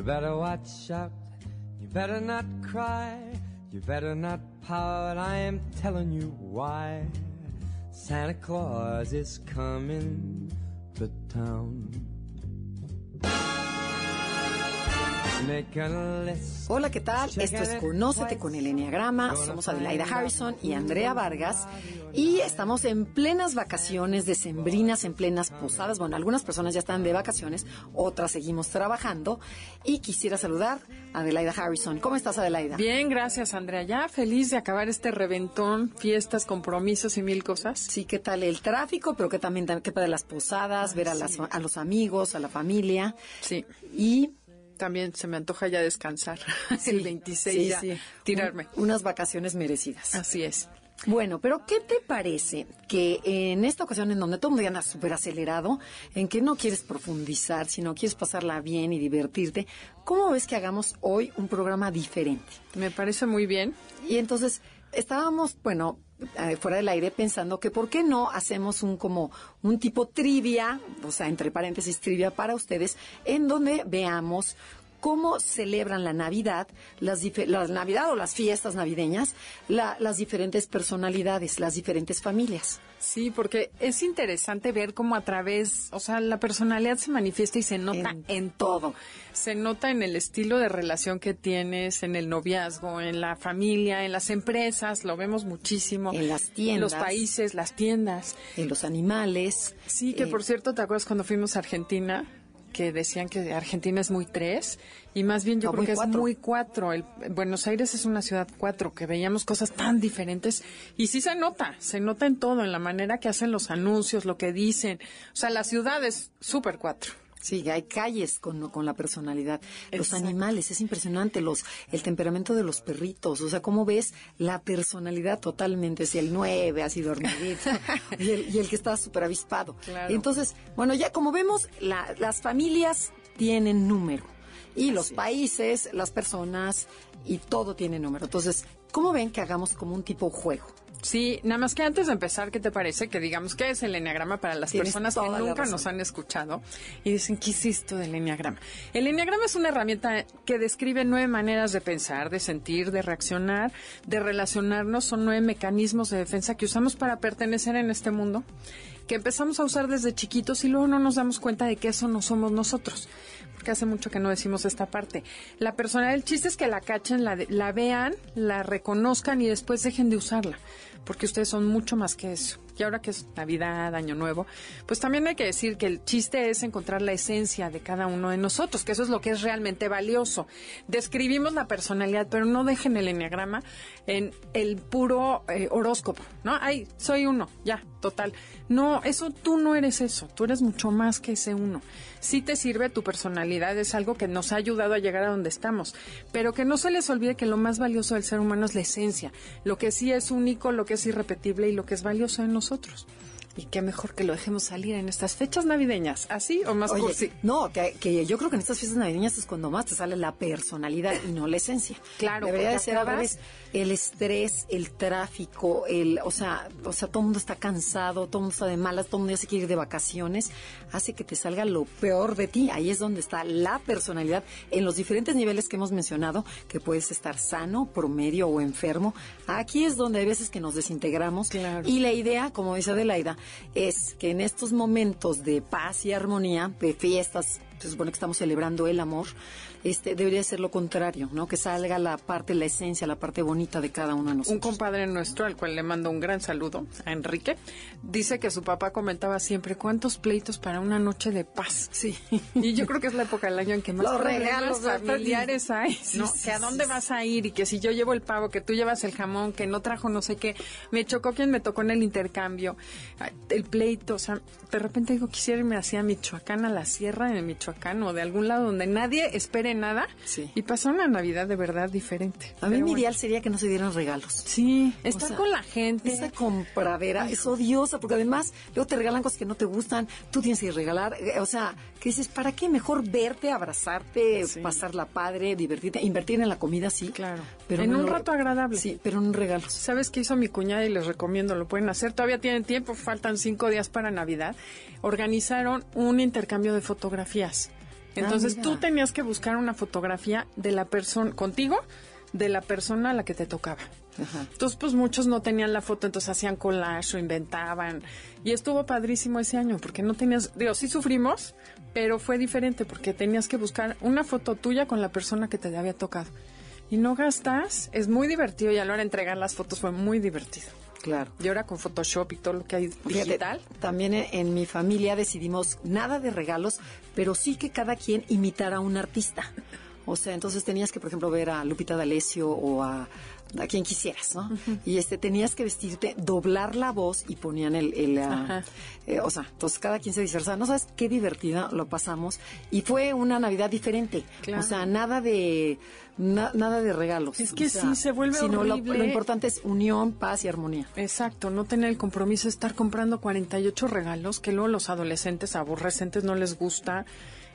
You better watch out. You better not cry. You better not pout. I am telling you why. Santa Claus is coming to town. Hola, ¿qué tal? Esto es Conócete con el Enneagrama. Somos Adelaida Harrison y Andrea Vargas. Y estamos en plenas vacaciones decembrinas, en plenas posadas. Bueno, algunas personas ya están de vacaciones, otras seguimos trabajando. Y quisiera saludar a Adelaida Harrison. ¿Cómo estás, Adelaida? Bien, gracias, Andrea. Ya feliz de acabar este reventón, fiestas, compromisos y mil cosas. Sí, ¿qué tal el tráfico? Pero que también, qué de las posadas, ver a, a los amigos, a la familia. Sí. Y también se me antoja ya descansar. el 26 ya tirarme. unas vacaciones merecidas. Así es. Bueno, pero ¿qué te parece que en esta ocasión en donde todo el mundo anda súper acelerado, en que no quieres profundizar, sino quieres pasarla bien y divertirte, ¿cómo ves que hagamos hoy un programa diferente? Me parece muy bien. Y entonces estábamos, bueno, fuera del aire pensando que por qué no hacemos un como un tipo trivia, o sea, entre paréntesis trivia para ustedes, en donde veamos cómo celebran la Navidad, las la Navidad o las fiestas navideñas, las diferentes personalidades, las diferentes familias. Sí, porque es interesante ver cómo a través, o sea, la personalidad se manifiesta y se nota en, todo. Se nota en el estilo de relación que tienes, en el noviazgo, en la familia, en las empresas, lo vemos muchísimo. En las tiendas. Los países, las tiendas. En los animales. Sí, que por cierto, ¿te acuerdas cuando fuimos a Argentina? Que decían que Argentina es muy tres y más bien yo creo que es muy cuatro. El, Buenos Aires es una ciudad cuatro, que veíamos cosas tan diferentes y sí se nota, se nota en todo, en la manera que hacen los anuncios, lo que dicen. O sea, la ciudad es súper cuatro. Sí, hay calles con, con la personalidad. Los animales, es impresionante, los, el temperamento de los perritos, o sea, cómo ves la personalidad totalmente, si el nueve así dormidito, y, el, y el que está súper avispado. Entonces, bueno, ya como vemos, las familias tienen número, y los países, las personas, y todo tiene número. Entonces, ¿cómo ven que hagamos como un tipo juego? Sí, nada más que antes de empezar, ¿qué te parece? Que digamos, ¿qué es el enneagrama para las personas que nunca nos han escuchado y dicen, ¿qué es esto del enneagrama? El enneagrama es una herramienta que describe nueve maneras de pensar, de sentir, de reaccionar, de relacionarnos. Son nueve mecanismos de defensa que usamos para pertenecer en este mundo, que empezamos a usar desde chiquitos y luego no nos damos cuenta de que eso no somos nosotros que hace mucho que no decimos esta parte. La persona, el chiste es que la cachen, la, la vean, la reconozcan y después dejen de usarla porque ustedes son mucho más que eso. Y ahora que es Navidad, Año Nuevo, pues también hay que decir que el chiste es encontrar la esencia de cada uno de nosotros, que eso es lo que es realmente valioso. Describimos la personalidad, pero no dejen el enneagrama en el puro eh, horóscopo, ¿no? Ay, soy uno, ya, total. No, eso tú no eres eso, tú eres mucho más que ese uno. Sí te sirve tu personalidad, es algo que nos ha ayudado a llegar a donde estamos, pero que no se les olvide que lo más valioso del ser humano es la esencia, lo que sí es único, lo que es irrepetible y lo que es valioso en nosotros. Y qué mejor que lo dejemos salir en estas fechas navideñas, así o más Oye, No, que, yo creo que en estas fiestas navideñas es cuando más te sale la personalidad y no la esencia. Claro, debería de ser a veces el estrés, el tráfico, el, o sea, o sea, todo el mundo está cansado, todo el mundo está de malas, todo el mundo ya se quiere ir de vacaciones, hace que te salga lo peor de ti. Ahí es donde está la personalidad en los diferentes niveles que hemos mencionado, que puedes estar sano, promedio o enfermo. Aquí es donde hay veces que nos desintegramos. Y la idea, como dice Adelaida, es que en estos momentos de paz y armonía, de fiestas se supone que estamos celebrando el amor, este debería ser lo contrario, ¿no? Que salga la parte, la esencia, la parte bonita de cada uno de nosotros. Un compadre nuestro, al cual le mando un gran saludo, a Enrique, dice que su papá comentaba siempre cuántos pleitos para una noche de paz. Sí. Y yo creo que es la época del año en que más Los regalos familiares hay, ¿no? Sí, sí, que a dónde sí, vas a ir y que si yo llevo el pavo, que tú llevas el jamón, que no trajo no sé qué, me chocó quien me tocó en el intercambio, el pleito, o sea, de repente digo, quisiera irme hacia Michoacán, a la sierra de Michoacán o de algún lado donde nadie espere nada Sí. y pasar una Navidad de verdad diferente. A mí mi bueno. ideal sería que no se dieran regalos. Sí, estar sea, con la gente. Esa compradera es odiosa porque además luego te regalan cosas que no te gustan, tú tienes que regalar, eh, o sea, que dices, ¿para qué mejor verte, abrazarte, Sí. pasarla padre, divertirte, invertir en la comida, sí? Claro. Pero En no un rato agradable. Sí, pero en regalos. ¿Sabes qué hizo mi cuñada y les recomiendo? Lo pueden hacer. Todavía tienen tiempo, faltan cinco días para Navidad. Organizaron un intercambio de fotografías. Entonces mira. tú tenías que buscar una fotografía de la persona, contigo, de la persona a la que te tocaba. Ajá. Entonces, pues muchos no tenían la foto, entonces hacían collage o inventaban. Y estuvo padrísimo ese año, porque no tenías, digo, sí sufrimos, pero fue diferente, porque tenías que buscar una foto tuya con la persona que te había tocado. Y no gastas, es muy divertido y a la hora de entregar las fotos fue muy divertido. Claro. Y ahora con Photoshop y todo lo que hay Fíjate, digital. también en, en mi familia decidimos nada de regalos, pero sí que cada quien imitara a un artista. O sea, entonces tenías que, por ejemplo, ver a Lupita D'Alessio o a, a quien quisieras, ¿no? Y este tenías que vestirte, doblar la voz y ponían el, el, eh, o sea, entonces cada quien se disfrazaba. No sabes qué divertida lo pasamos y fue una Navidad diferente. Claro. O sea, nada de na- nada de regalos. Es que O sea, sí, se vuelve sino horrible. lo importante es unión, paz y armonía. Exacto, no tener el compromiso de estar comprando 48 regalos que luego los adolescentes aborrecentes no les gusta.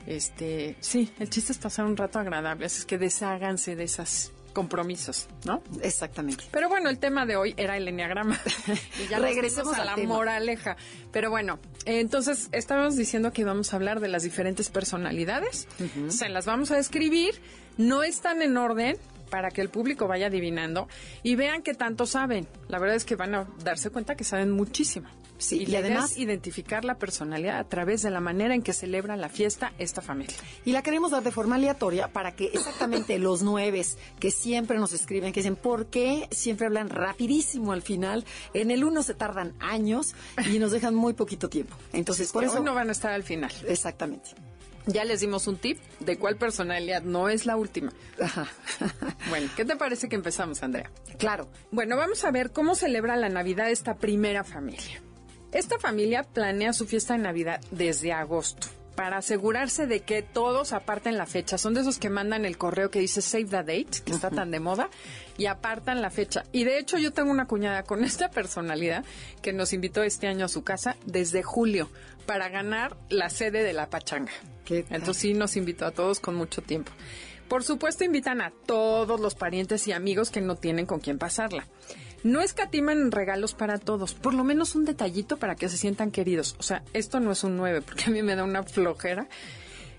Este, sí, el chiste es pasar un rato agradable, así es que desháganse de esos compromisos, ¿no? Exactamente. Pero bueno, el tema de hoy era el enneagrama. y ya Regresemos a la tema. moraleja. Pero bueno, entonces estábamos diciendo que íbamos a hablar de las diferentes personalidades. Se las vamos a describir. No están en orden para que el público vaya adivinando y vean qué tanto saben. La verdad es que van a darse cuenta que saben muchísimo. Sí, y además- identificar la personalidad a través de la manera en que celebra la fiesta esta familia. Y la queremos dar de forma aleatoria para que exactamente los nueves que siempre nos escriben, que dicen, ¿por qué siempre hablan rapidísimo al final? En el uno se tardan años y nos dejan muy poquito tiempo. Entonces, por eso... no van a estar al final. Exactamente. Ya les dimos un tip de cuál personalidad no es la última. Bueno, ¿qué te parece que empezamos, Andrea? claro. Bueno, vamos a ver cómo celebra la Navidad esta primera familia. Esta familia planea su fiesta de Navidad desde agosto para asegurarse de que todos aparten la fecha. Son de esos que mandan el correo que dice Save the Date, que está tan de moda, y apartan la fecha. Y de hecho yo tengo una cuñada con esta personalidad que nos invitó este año a su casa desde julio para ganar la sede de la pachanga. Entonces sí nos invitó a todos con mucho tiempo. Por supuesto invitan a todos los parientes y amigos que no tienen con quién pasarla. No escatiman regalos para todos, por lo menos un detallito para que se sientan queridos. O sea, esto no es un 9 porque a mí me da una flojera.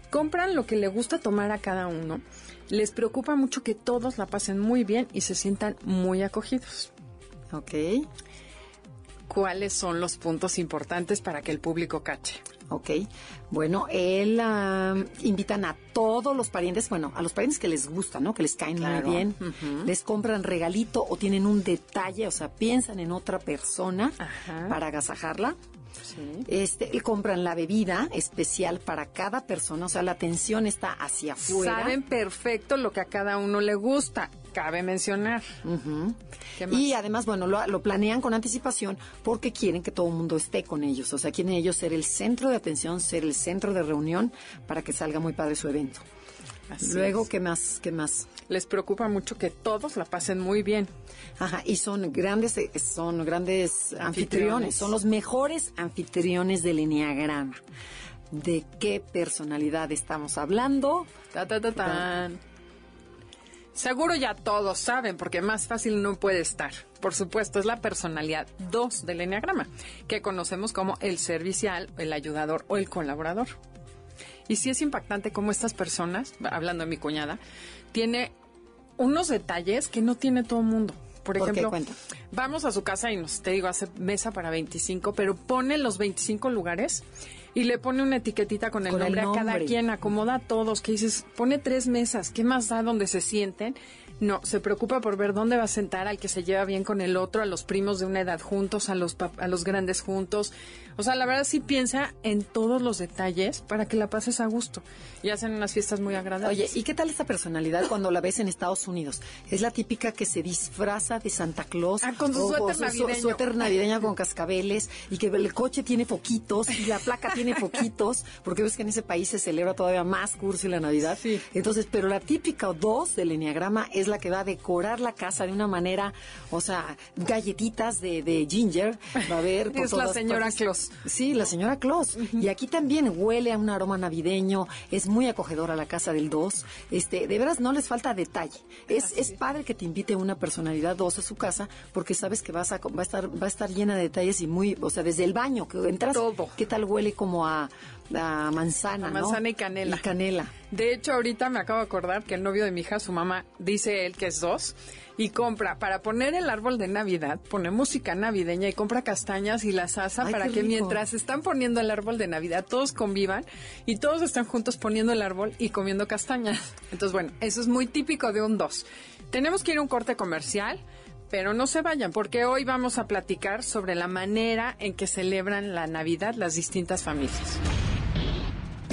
Compran lo que le gusta tomar a cada uno. Les preocupa mucho que todos la pasen muy bien y se sientan muy acogidos. Ok. ¿Cuáles son los puntos importantes para que el público cache? Ok. Bueno, él ah, invitan a todos los parientes, bueno, a los parientes que les gusta, ¿no? Que les caen Claro. muy bien. Les compran regalito o tienen un detalle, o sea, piensan en otra persona Ajá. para agasajarla. Sí. Este, le compran la bebida especial para cada persona, o sea, la atención está hacia afuera. Saben perfecto lo que a cada uno le gusta. Cabe mencionar. Y además, bueno, lo, lo planean con anticipación porque quieren que todo el mundo esté con ellos. O sea, quieren ellos ser el centro de atención, ser el centro de reunión para que salga muy padre su evento. Así Luego, es. ¿qué más? ¿Qué más? les preocupa mucho que todos la pasen muy bien. Ajá, y son grandes, eh, son grandes anfitriones. Anfitriones. son los mejores anfitriones del Enneagrama. ¿De qué personalidad estamos hablando? Ta, ta, ta, tan. Seguro ya todos saben, porque más fácil no puede estar. Por supuesto, es la personalidad 2 del Enneagrama, que conocemos como el servicial, el ayudador o el colaborador. Y sí es impactante cómo estas personas, hablando de mi cuñada, tiene unos detalles que no tiene todo el mundo. Por ejemplo, vamos a su casa y nos, te digo, hace mesa para 25, pero pone los 25 lugares y le pone una etiquetita con el, nombre, a cada quien, acomoda a todos, que dices, pone tres mesas, ¿qué más da donde se sienten? No, se preocupa por ver dónde va a sentar al que se lleva bien con el otro, a los primos de una edad juntos, a los, a los grandes juntos. O sea, la verdad sí piensa en todos los detalles para que la pases a gusto. Y hacen unas fiestas muy agradables. Oye, ¿y qué tal esta personalidad cuando la ves en Estados Unidos? Es la típica que se disfraza de Santa Claus. Ah, con su suéter navideño. suéter navideña con cascabeles y que el coche tiene foquitos y la placa tiene foquitos, porque ves que en ese país se celebra todavía más curso y la Navidad. Sí. Entonces, pero la típica dos del Enneagrama es la que va a decorar la casa de una manera, o sea, galletitas de, de ginger, va a haber... es la señora Claus. Sí, la señora Claus. Y aquí también huele a un aroma navideño, es muy acogedora la casa del 2. Este, de veras no les falta detalle. Es, es padre que te invite una personalidad 2 a su casa porque sabes que vas a, va a estar va a estar llena de detalles y muy, o sea, desde el baño que entras, Todo. ¿qué tal huele como a, a manzana, A manzana y canela. Y canela. De hecho, ahorita me acabo de acordar que el novio de mi hija, su mamá, dice él que es dos, y compra, para poner el árbol de Navidad, pone música navideña y compra castañas y las asa Ay, para que rico. mientras están poniendo el árbol de Navidad, todos convivan y todos están juntos poniendo el árbol y comiendo castañas. Entonces, bueno, eso es muy típico de un dos. Tenemos que ir a un corte comercial. Pero no se vayan, porque hoy vamos a platicar sobre la manera en que celebran la Navidad las distintas familias.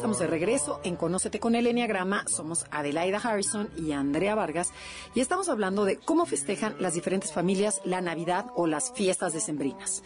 estamos de regreso en Conócete con el Enneagrama. Somos Adelaida Harrison y Andrea Vargas y estamos hablando de cómo festejan las diferentes familias la Navidad o las fiestas decembrinas.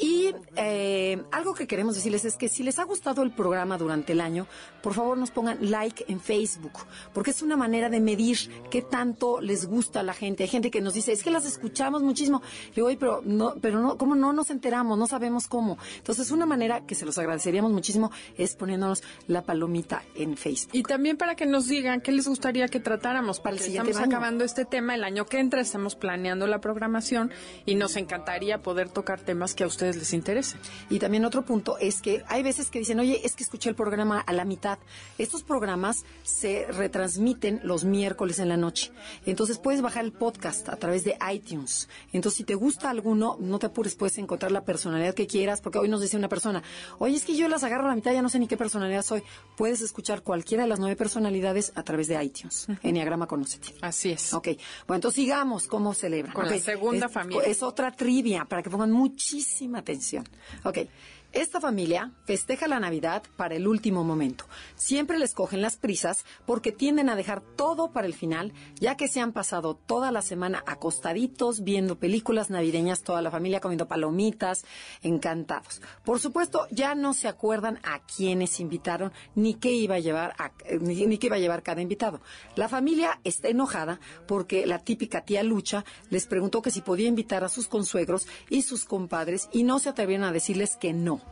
Y eh, algo que queremos decirles es que si les ha gustado el programa durante el año, por favor nos pongan like en Facebook, porque es una manera de medir qué tanto les gusta a la gente. Hay gente que nos dice, es que las escuchamos muchísimo. Le digo, "Oye, pero no, pero no, ¿cómo no nos enteramos? No sabemos cómo. Entonces, una manera que se los agradeceríamos muchísimo es poniéndonos la palomita en Facebook. Y también para que nos digan qué les gustaría que tratáramos Para el siguiente Estamos año. acabando este tema el año que entra, estamos planeando la programación y nos encantaría poder tocar temas que a ustedes les interesen. Y también otro punto es que hay veces que dicen, oye, es que escuché el programa a la mitad. Estos programas se retransmiten los miércoles en la noche. Entonces puedes bajar el podcast a través de iTunes. Entonces, si te gusta alguno, no te apures, puedes encontrar la personalidad que quieras, porque hoy nos dice una persona, oye, es que yo las agarro a la mitad, ya no sé ni qué personalidad soy. Puedes escuchar cualquiera de las nueve personalidades a través de iTunes. Enneagrama Conócete. Así es. Ok, bueno, entonces sigamos cómo celebran. Con la segunda es, familia. Es otra trivia para que pongan muchísima atención. Ok, esta familia festeja la Navidad para el último momento. Siempre les cogen las prisas porque tienden a dejar todo para el final, ya que se han pasado toda la semana acostaditos viendo películas navideñas, toda la familia comiendo palomitas, encantados. Por supuesto, ya no se acuerdan a quiénes invitaron ni qué iba a llevar a- eh, ni, ni qué iba a llevar cada invitado. La familia está enojada porque la típica tía Lucha les preguntó que si podía invitar a sus consuegros y sus compadres y no se atrevieron a decirles que no.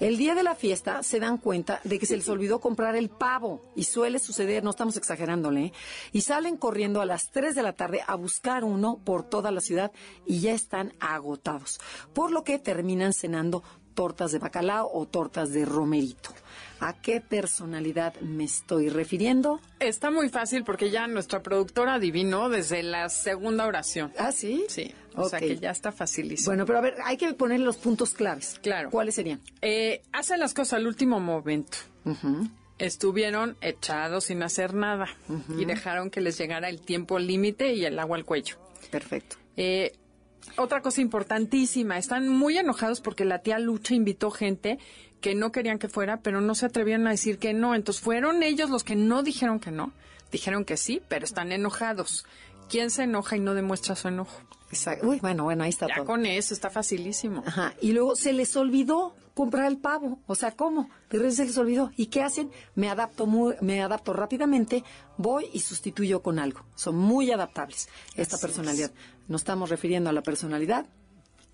El día de la fiesta se dan cuenta de que se les olvidó comprar el pavo y suele suceder, no estamos exagerándole, ¿eh? y salen corriendo a las 3 de la tarde a buscar uno por toda la ciudad y ya están agotados, por lo que terminan cenando tortas de bacalao o tortas de romerito. ¿A qué personalidad me estoy refiriendo? Está muy fácil porque ya nuestra productora adivinó desde la segunda oración. ¿Ah, sí? Sí, o sea que ya está facilísimo. Bueno, pero a ver, hay que poner los puntos claves. Claro. ¿Cuáles serían? Eh, hacen las cosas al último momento. Estuvieron echados sin hacer nada y dejaron que les llegara el tiempo límite y el agua al cuello. Perfecto. Eh, otra cosa importantísima, están muy enojados porque la tía Lucha invitó gente que no querían que fuera, pero no se atrevieron a decir que no. Entonces fueron ellos los que no dijeron que no. Dijeron que sí, pero están enojados. ¿Quién se enoja y no demuestra su enojo? Exacto. Uy, bueno, bueno, ahí está Ya todo. con eso está facilísimo. Ajá. Y luego se les olvidó comprar el pavo. O sea, ¿cómo? De repente se les olvidó. ¿Y qué hacen? Me adapto muy, me adapto rápidamente, voy y sustituyo con algo. Son muy adaptables esta Así personalidad. Nos estamos refiriendo a la personalidad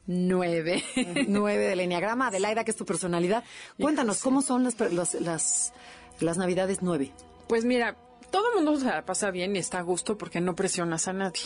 Nueve. Nueve del Enneagrama. Adelaida, que es tu personalidad. Cuéntanos, ¿cómo son las, los- las, las Navidades nueve? Pues mira, todo el mundo se la pasa bien y está a gusto porque no presionas a nadie.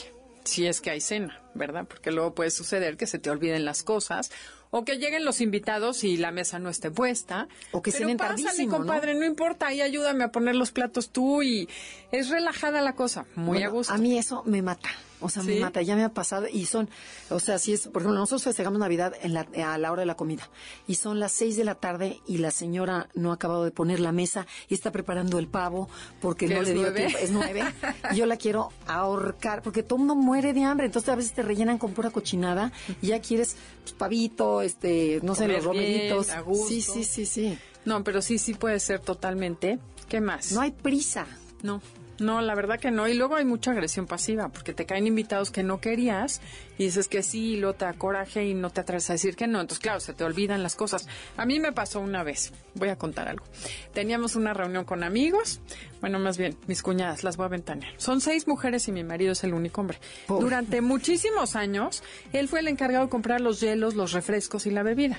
Si es que hay cena, ¿verdad? Porque luego puede suceder que se te olviden las cosas o que lleguen los invitados y la mesa no esté puesta. O que Pero cenen pásale, compadre, ¿no? importa, ahí ayúdame a poner los platos tú y es relajada la cosa, muy Bueno, a gusto. A mí eso me mata. O sea, me mata. Ya me ha pasado. Y son, o sea, si es, por ejemplo, nosotros festejamos Navidad en la, a la hora de la comida. Y son las seis de la tarde y la señora no ha acabado de poner la mesa y está preparando el pavo porque ¿Que no le dio nueve? tiempo. Es nueve. y yo la quiero ahorcar porque todo el mundo muere de hambre. Entonces a veces te rellenan con pura cochinada y ya quieres pues, pavito, este, no sé, los romeritos. bien, a gusto. Sí, sí, sí, sí. No, pero sí, sí puede ser totalmente. ¿Qué más? No hay prisa. No, no, la verdad que no. Y luego hay mucha agresión pasiva, porque te caen invitados que no querías y dices que sí, y luego te da coraje y no te atreves a decir que no. Entonces, claro, se te olvidan las cosas. A mí me pasó una vez, voy a contar algo. Teníamos una reunión con amigos, bueno, más bien, mis cuñadas, las voy a ventanear. Son seis mujeres y mi marido es el único hombre. Pobre. Durante muchísimos años, él fue el encargado de comprar los hielos, los refrescos y la bebida.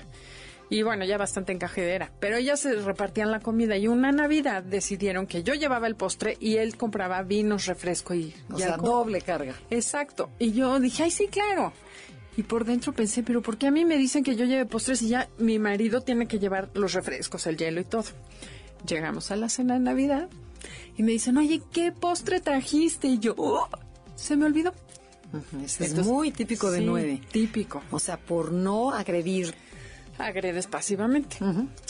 Y bueno, ya bastante encajadera. Pero ellas se repartían la comida y una Navidad decidieron que yo llevaba el postre y él compraba vinos, refresco y, O y sea, alcohol. doble carga. Exacto. Y yo dije, ay, sí, claro. Y por dentro pensé, pero ¿por qué a mí me dicen que yo lleve postres y ya mi marido tiene que llevar los refrescos, el hielo y todo? Llegamos a la cena de Navidad y me dicen, oye, ¿qué postre trajiste? Y yo, "Oh, se me olvidó. Eso es Entonces, muy típico de sí, nueve. Típico. O sea, por no agredir Agredes pasivamente.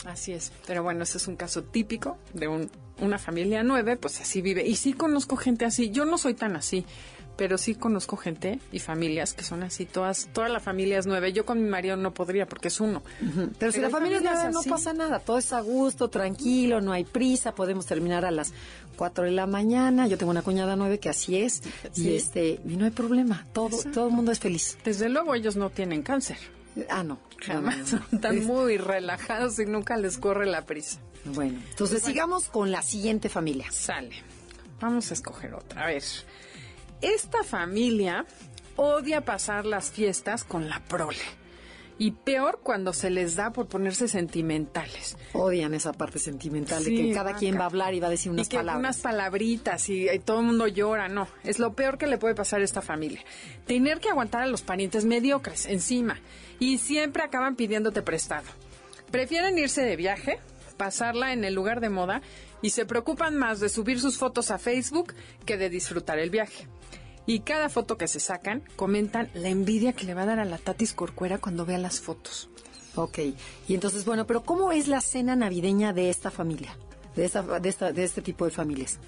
Así es. Pero bueno, ese es un caso típico de un- una familia nueve, pues así vive. Y sí conozco gente así. Yo no soy tan así, pero sí conozco gente y familias que son así. Todas, toda la familia es nueve. Yo con mi marido no podría porque es uno. Pero si la familia es nueve, no pasa nada. Todo es a gusto, tranquilo, no hay prisa. Podemos terminar a las 4 de la mañana. Yo tengo una cuñada nueve que así es. Y este y no hay problema. Todo, todo el mundo es feliz. Desde luego ellos no tienen cáncer. Ah, no. Jamás. No, no, no. Están Es- muy relajados y nunca les corre la prisa. Bueno, entonces sigamos con la siguiente familia. Sale. Vamos a escoger otra. A ver. Esta familia odia pasar las fiestas con la prole. Y peor cuando se les da por ponerse sentimentales. Odian esa parte sentimental de Sí, que cada quien vaca. va a hablar y va a decir unas y que palabras. unas palabritas y, y todo el mundo llora, no. Es lo peor que le puede pasar a esta familia. Tener que aguantar a los parientes mediocres encima y siempre acaban pidiéndote prestado. Prefieren irse de viaje, pasarla en el lugar de moda y se preocupan más de subir sus fotos a Facebook que de disfrutar el viaje. Y cada foto que se sacan, comentan la envidia que le va a dar a la Tatis Corcuera cuando vea las fotos. Ok. Y entonces, bueno, pero ¿cómo es la cena navideña de esta familia? De, esta, de, esta, de este tipo de familias.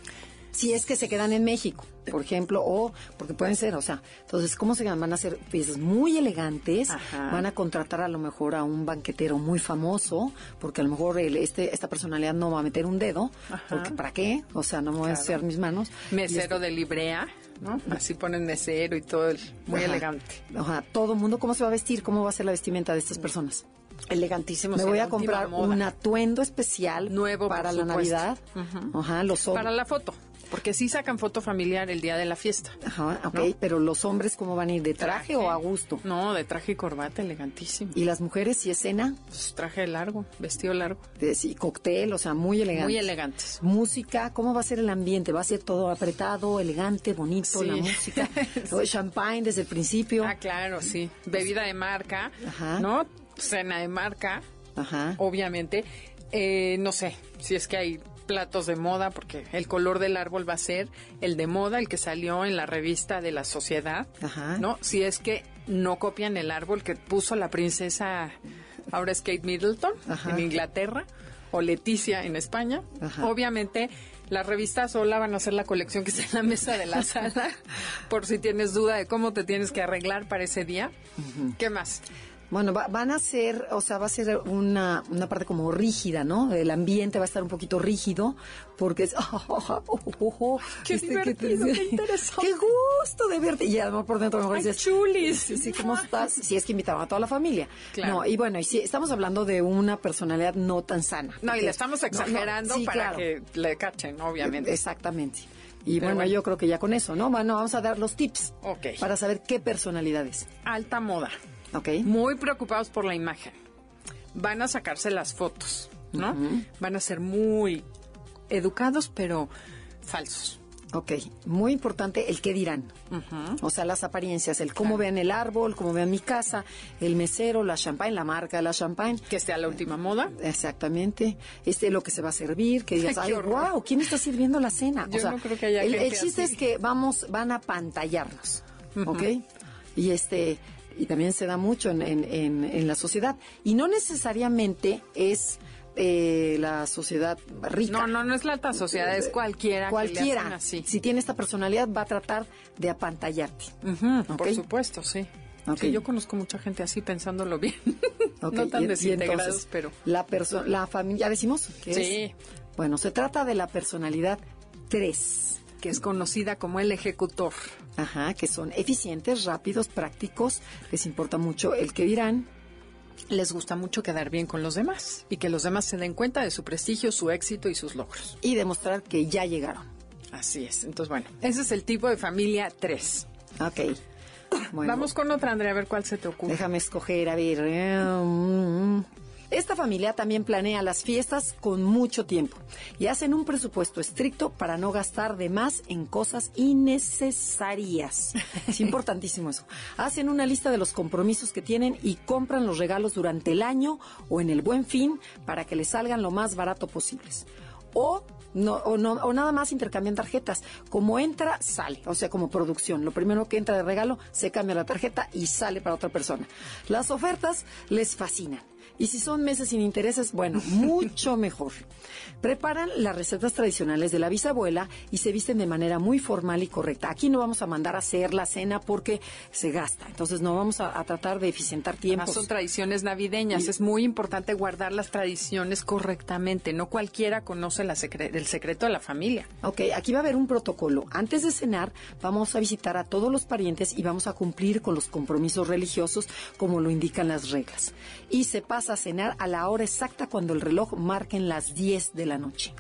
Si es que se quedan en México, por ejemplo, o porque pueden ser, o sea, entonces, ¿cómo se? Van a hacer piezas muy elegantes, Ajá. van a contratar a lo mejor a un banquetero muy famoso, porque a lo mejor el- este, esta personalidad no va a meter un dedo, Ajá. porque ¿para qué? O sea, no me voy a ensuciar mis manos. Mesero este- de librea, ¿no? Así ponen mesero y todo, el- muy Ajá. elegante. Ajá, todo el mundo, ¿cómo se va a vestir? ¿Cómo va a ser la vestimenta de estas personas? Elegantísimo. Me voy a comprar moda. un atuendo especial Nuevo, para la. Navidad. Ajá, los hombres. Para la foto, porque sí sacan foto familiar el día de la fiesta. Ajá, ok, ¿no? pero los hombres cómo van a ir de traje, o a gusto. No, de traje y corbata, elegantísimo. Y las mujeres si es cena, Pues, traje largo, vestido largo. de, sí, cóctel, o sea, muy elegante. Muy elegantes. Música, ¿cómo va a ser el ambiente? ¿Va a ser todo apretado, elegante, bonito, Sí. la música? Champagne desde el principio. Ah, claro, sí. Bebida de marca, Ajá. ¿no? Cena de marca, Ajá. obviamente. Eh, no sé si es que hay platos de moda, porque el color del árbol va a ser el de moda, el que salió en la revista de la sociedad, Ajá. ¿no? Si es que no copian el árbol que puso la princesa, ahora es Kate Middleton, Ajá. en Inglaterra, o Leticia en España. Ajá. Obviamente, las revistas sola van a ser la colección que está en la mesa de la sala, por si tienes duda de cómo te tienes que arreglar para ese día. ¿Qué más? Bueno, va- van a ser, o sea, va a ser una, una parte como rígida, ¿no? El ambiente va a estar un poquito rígido, porque es... Qué este, divertido, qué interesante. ¡Qué gusto de verte! Y además por dentro mejor ¡Ay, dices... chulis! Sí, sí, ¿cómo estás? Si es que invitaban a toda la familia. Claro. No, y bueno, y si estamos hablando de una personalidad no tan sana. No, y le estamos no, no, exagerando sí, para claro. que le cachen, obviamente. Exactamente. Y bueno, bueno. yo creo que ya con eso, ¿no? Bueno, vamos a dar los tips Ok. para saber qué personalidades. Alta moda. Muy preocupados por la imagen. Van a sacarse las fotos, ¿no? Van a ser muy educados, pero falsos. Ok, muy importante el qué dirán. O sea, las apariencias, el cómo vean el árbol, cómo vean mi casa, el mesero, la champagne, la marca de la champagne. Que esté a la última moda. Exactamente. Este lo que se va a servir, que digas, Ay, wow, ¿quién está sirviendo la cena? Yo no creo que haya el, gente el chiste así. es que vamos, van a pantallarnos, ¿ok? Y este, y también se da mucho en, en, en, en la sociedad. Y no necesariamente es eh, la sociedad rica. No, no, no es la alta sociedad, es cualquiera. que le Cualquiera, así. si tiene esta personalidad, va a tratar de apantallarte. Por supuesto, sí. Ok. Sí, yo conozco mucha gente así pensándolo bien. Ok, no tan y- y desintegrados, entonces, pero. La, la familia, ¿ya decimos? ¿Qué Sí. es? Bueno, se trata de la personalidad 3. Que es conocida como el ejecutor. Ajá, que son eficientes, rápidos, prácticos, les importa mucho el que dirán. Les gusta mucho quedar bien con los demás y que los demás se den cuenta de su prestigio, su éxito y sus logros. y demostrar que ya llegaron. Así es. Entonces, bueno, ese es el tipo de familia 3. Ok. Bueno, Vamos con otra, Andrea, a ver cuál se te ocurre. déjame escoger, a ver. Esta familia también planea las fiestas con mucho tiempo y hacen un presupuesto estricto para no gastar de más en cosas innecesarias. Es importantísimo eso. Hacen una lista de los compromisos que tienen y compran los regalos durante el año o en el buen fin para que les salgan lo más barato posibles. O no, o, no, o nada más intercambian tarjetas. Como entra, sale. O sea, como producción. Lo primero que entra de regalo, se cambia la tarjeta y sale para otra persona. Las ofertas les fascinan. Y si son meses sin intereses, bueno, mucho mejor. Preparan las recetas tradicionales de la bisabuela y se visten de manera muy formal y correcta. Aquí no vamos a mandar a hacer la cena porque se gasta. Entonces no vamos a, a tratar de eficientar Además, tiempos. son tradiciones navideñas. Es muy importante guardar las tradiciones correctamente. No cualquiera conoce la secre- el secreto de la familia. Ok, aquí va a haber un protocolo. Antes de cenar, vamos a visitar a todos los parientes y vamos a cumplir con los compromisos religiosos como lo indican las reglas. Y se pasa a cenar a la hora exacta cuando el reloj marquen las 10 de la noche.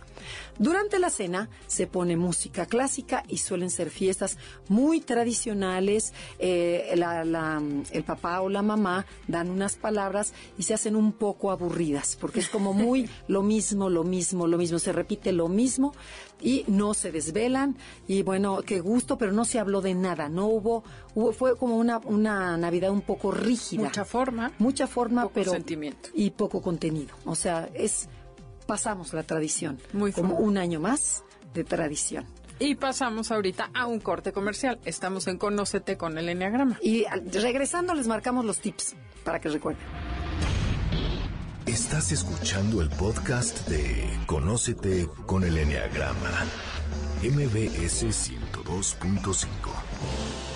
Durante la cena se pone música clásica y suelen ser fiestas muy tradicionales. Eh, la- la- el papá o la mamá dan unas palabras y se hacen un poco aburridas porque es como muy lo mismo, lo mismo, lo mismo. Se repite lo mismo y no se desvelan. Y bueno, qué gusto, pero no se habló de nada. No hubo, hubo fue como una, una Navidad un poco rígida. Mucha forma. Mucha forma, Poco pero sentimiento. y poco contenido. O sea, es pasamos la tradición Muy como un año más de tradición. Y pasamos ahorita a un corte comercial. Estamos en Conócete con el Enneagrama. Y regresando les marcamos los tips para que recuerden. Estás escuchando el podcast de Conócete con el Enneagrama. MBS 102.5.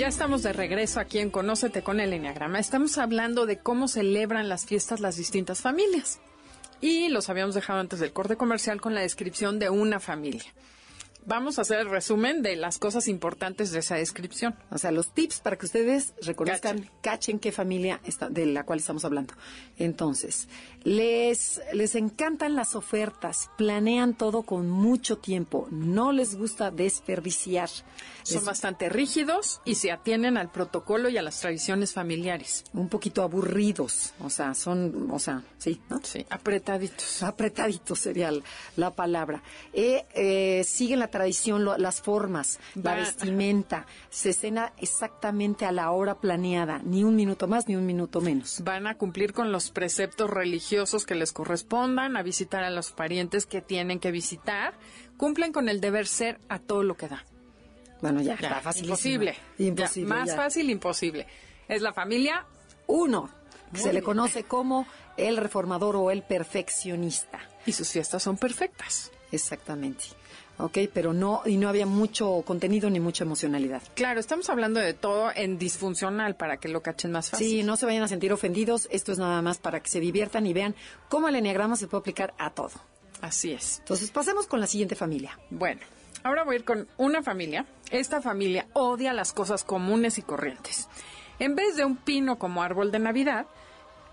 Ya estamos de regreso aquí en Conócete con el Enneagrama. Estamos hablando de cómo celebran las fiestas las distintas familias. Y los habíamos dejado antes del corte comercial con la descripción de una familia. Vamos a hacer el resumen de las cosas importantes de esa descripción. O sea, los tips para que ustedes reconozcan, cachen, qué familia está, de la cual estamos hablando. Entonces, les, les encantan las ofertas, planean todo con mucho tiempo, no les gusta desperdiciar. Son Les- bastante rígidos y se atienen al protocolo y a las tradiciones familiares. un poquito aburridos, o sea, son, o sea, sí, ¿no? Sí, apretaditos. Apretaditos sería la palabra. Eh, eh, siguen la tradición, lo- las formas, la vestimenta, se cena exactamente a la hora planeada, ni un minuto más ni un minuto menos. Van a cumplir con los preceptos religiosos que les correspondan, a visitar a los parientes que tienen que visitar, cumplen con el deber ser a todo lo que da. Bueno, ya, Ya, está fácil. imposible. Imposible. Ya, más ya. fácil, imposible. Es la familia. Uno, que Muy se le conoce como el reformador o el perfeccionista. Y sus fiestas son perfectas. Exactamente. ¿Ok? Pero no, y no había mucho contenido ni mucha emocionalidad. Claro, estamos hablando de todo en disfuncional para que lo cachen más fácil. Sí, no se vayan a sentir ofendidos, esto es nada más para que se diviertan y vean cómo el enneagrama se puede aplicar a todo. Así es. Entonces, pasemos con la siguiente familia. Bueno, ahora voy a ir con una familia. Esta familia odia las cosas comunes y corrientes. En vez de un pino como árbol de Navidad,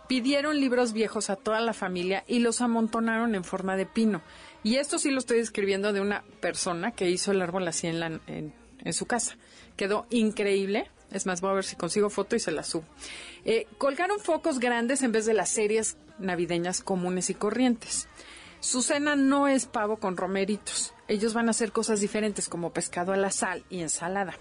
pidieron libros viejos a toda la familia y los amontonaron en forma de pino. Y esto sí lo estoy describiendo de una persona que hizo el árbol así en, la, en, en su casa. Quedó increíble. Es más, voy a ver si consigo foto y se la subo. Eh, colgaron focos grandes en vez de las series navideñas comunes y corrientes. Su cena no es pavo con romeritos. Ellos van a hacer cosas diferentes como pescado a la sal y ensalada.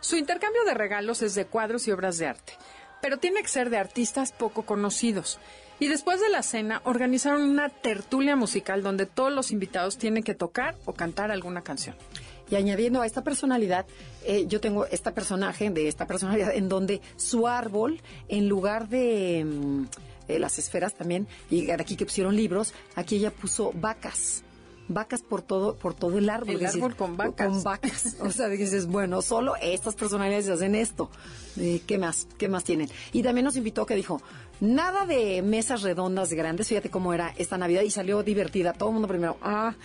Su intercambio de regalos es de cuadros y obras de arte, pero tiene que ser de artistas poco conocidos. Y después de la cena organizaron una tertulia musical donde todos los invitados tienen que tocar o cantar alguna canción. Y añadiendo a esta personalidad, eh, yo tengo esta personaje de esta personalidad en donde su árbol, en lugar de mm, eh, las esferas también, y aquí que pusieron libros, aquí ella puso vacas. Vacas por todo, por todo el árbol. El decir, árbol con vacas. Con vacas. O sea, dices, bueno, solo estas personalidades hacen esto. Eh, ¿Qué más? ¿Qué más tienen? Y también nos invitó que dijo, nada de mesas redondas grandes. Fíjate cómo era esta Navidad y salió divertida. Todo el mundo primero, ah.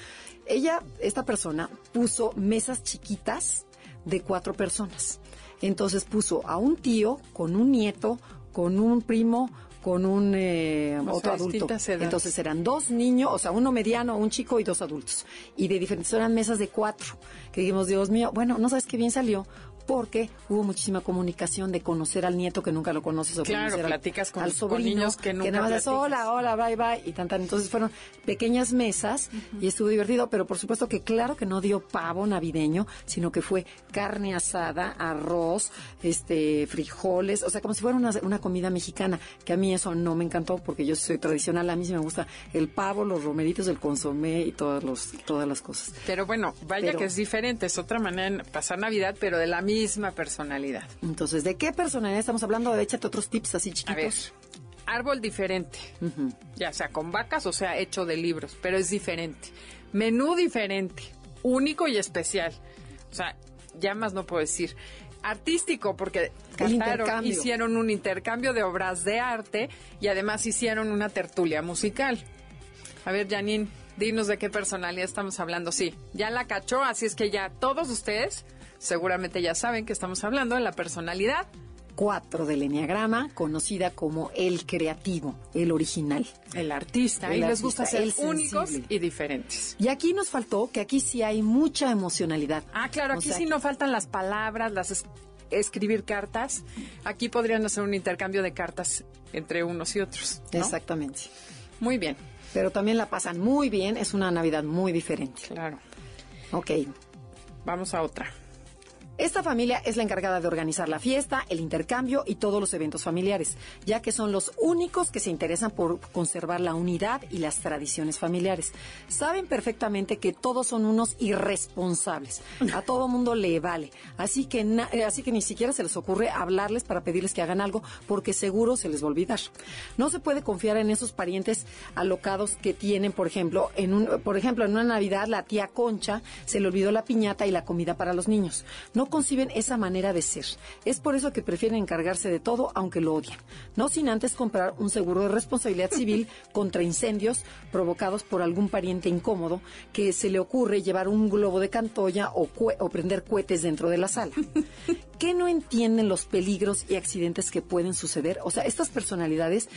Ella, esta persona, puso mesas chiquitas de cuatro personas. Entonces puso a un tío con un nieto, con un primo, con un eh, otro sea, adulto. Entonces eran dos niños, o sea, uno mediano, un chico y dos adultos. Y de diferentes, eran mesas de cuatro. Que dijimos, Dios mío, bueno, no sabes qué bien salió. Porque hubo muchísima comunicación de conocer al nieto que nunca lo conoces o Claro, conocer al- platicas con- al con sobrino niños que nunca nada más es, hola, hola, bye, bye, y tan, tan. Entonces fueron pequeñas mesas y estuvo divertido, pero por supuesto que claro que no dio pavo navideño, sino que fue carne asada, arroz, este, frijoles, o sea, como si fuera una, una comida mexicana, que a mí eso no me encantó porque yo soy tradicional, a mí sí me gusta el pavo, los romeritos, el consomé y todos los, todas las cosas. Pero bueno, vaya Pero- que es diferente, es otra manera de pasar Navidad, pero de la misma personalidad. Entonces, ¿de qué personalidad estamos hablando? Échate otros tips así A ver, chiquitos. árbol diferente, ya sea con vacas o sea hecho de libros, pero es diferente. Menú diferente, único y especial. O sea, ya más no puedo decir. Artístico, porque cantaron, hicieron un intercambio de obras de arte y además hicieron una tertulia musical. A ver, Janine, dinos de qué personalidad estamos hablando. Sí, ya la cachó, así es que ya todos ustedes seguramente ya saben que estamos hablando de la personalidad 4 del Enneagrama, conocida como el creativo, el original. el artista El y les gusta ser únicos y diferentes. Y aquí nos faltó que aquí sí hay mucha emocionalidad. Ah, claro, O aquí sea, sí no faltan las palabras, las es- escribir cartas. Aquí podrían hacer un intercambio de cartas entre unos y otros. ¿no? Exactamente. Muy bien, Pero también la pasan muy bien, es una Navidad muy diferente. claro. Ok. Vamos a otra. Esta familia es la encargada de organizar la fiesta, el intercambio y todos los eventos familiares, ya que son los únicos que se interesan por conservar la unidad y las tradiciones familiares. Saben perfectamente que todos son unos irresponsables. A todo mundo le vale. Así que, eh, así que ni siquiera se les ocurre hablarles para pedirles que hagan algo, porque seguro se les va a olvidar. No se puede confiar en esos parientes alocados que tienen, por ejemplo, en un, por ejemplo, en una Navidad la tía Concha se le olvidó la piñata y la comida para los niños. Conciben esa manera de ser. Es por eso que prefieren encargarse de todo, aunque lo odian. No sin antes comprar un seguro de responsabilidad civil contra incendios provocados por algún pariente incómodo que se le ocurre llevar un globo de cantoya o, cue- o prender cohetes dentro de la sala. ¿Qué no entienden los peligros y accidentes que pueden suceder? O sea, estas personalidades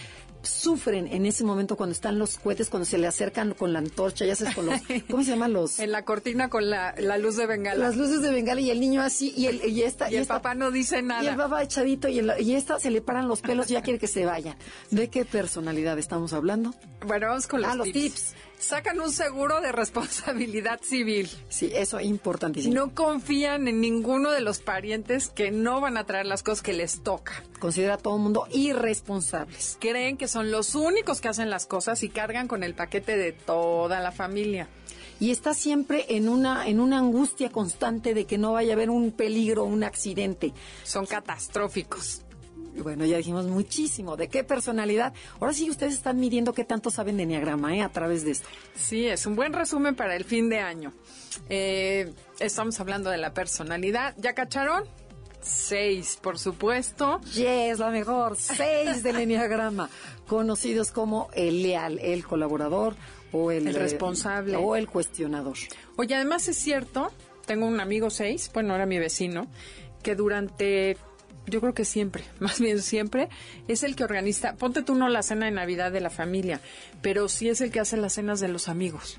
sufren en ese momento cuando están los cohetes, cuando se le acercan con la antorcha, ya sabes, con los, ¿cómo se llaman los? En la cortina con la, la luz de bengala. Las luces de bengala y el niño así, y, el, y esta... y el esta- papá no dice nada. y el papá echadito y, el- y esta se le paran los pelos y ya quiere que se vayan. ¿De qué personalidad estamos hablando? Bueno, vamos con los, Ah, los tips. Sacan un seguro de responsabilidad civil. Sí, eso es importantísimo. No confían en ninguno de los parientes que no van a traer las cosas que les toca. Considera a todo el mundo irresponsables. Creen que son los únicos que hacen las cosas y cargan con el paquete de toda la familia. Y está siempre en una, en una angustia constante de que no vaya a haber un peligro, un accidente. Son catastróficos. Bueno, ya dijimos muchísimo. ¿De qué personalidad? Ahora sí ustedes están midiendo qué tanto saben de Enneagrama, ¿eh? A través de esto. Sí, es un buen resumen para el fin de año. Eh, estamos hablando de la personalidad. ¿Ya cacharon? Seis, por supuesto. Yes, la mejor. Seis del Enneagrama. Conocidos como el leal, el colaborador o el, El eh, responsable. o el cuestionador. Oye, además es cierto, tengo un amigo seis, bueno, era mi vecino, que durante, yo creo que siempre, más bien siempre, es el que organiza, ponte tú no la cena de Navidad de la familia, pero sí es el que hace las cenas de los amigos.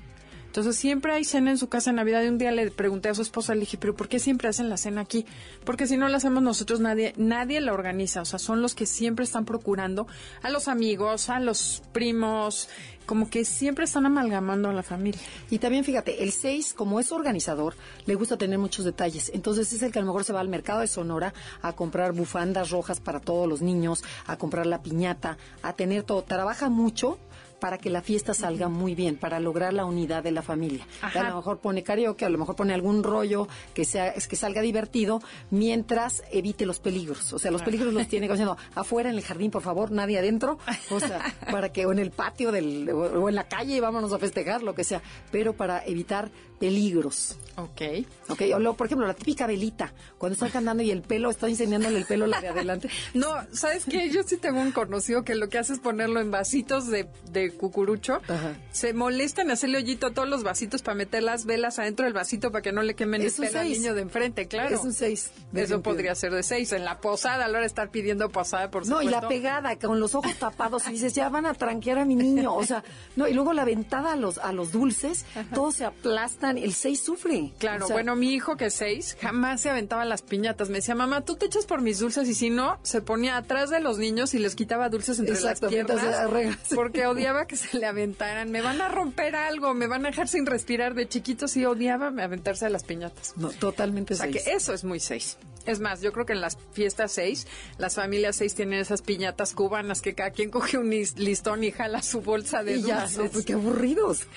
Entonces siempre hay cena en su casa en Navidad y un día le pregunté a su esposa, le dije, pero ¿por qué siempre hacen la cena aquí? Porque si no la hacemos nosotros, nadie, nadie la organiza. O sea, son los que siempre están procurando a los amigos, a los primos, como que siempre están amalgamando a la familia. Y también fíjate, el 6, como es organizador, le gusta tener muchos detalles. Entonces es el que a lo mejor se va al mercado de Sonora a comprar bufandas rojas para todos los niños, a comprar la piñata, a tener todo. Trabaja mucho para que la fiesta salga muy bien, para lograr la unidad de la familia. Ajá. A lo mejor pone karaoke, a lo mejor pone algún rollo que sea es que salga divertido, mientras evite los peligros. O sea, los peligros los tiene diciendo, afuera en el jardín, por favor, nadie adentro. O sea, para que o en el patio del o en la calle vámonos a festejar, lo que sea, pero para evitar peligros. Ok. Ok, o luego, por ejemplo, la típica velita, cuando está cantando y el pelo, está incendiándole el pelo a la de adelante. No, ¿sabes qué? Yo sí tengo un conocido que lo que hace es ponerlo en vasitos de, de cucurucho. Ajá. Se molesta en hacerle hoyito a todos los vasitos para meter las velas adentro del vasito para que no le quemen Es el pelo al niño de enfrente, claro. Es un seis. Eso podría ser de seis. En la posada, a la hora de estar pidiendo posada, por No, y supuesto. la pegada, con los ojos tapados, y dices, ya van a tranquear a mi niño. O sea, no, y luego la ventada a los, a los dulces, todos se aplastan, el 6 sufre. Claro, O sea, bueno, mi hijo que es seis jamás se aventaba las piñatas. Me decía, mamá, tú te echas por mis dulces y si no, se ponía atrás de los niños y les quitaba dulces entre Exacto, las piernas entonces, porque odiaba que se le aventaran. Me van a romper algo, me van a dejar sin respirar. De chiquitos y odiaba aventarse a las piñatas. No, totalmente O sea que eso es muy seis. Es más, yo creo que en las fiestas seis, las familias seis tienen esas piñatas cubanas que cada quien coge un lis- listón y jala su bolsa de Y ya, dulces. no, pues qué aburridos.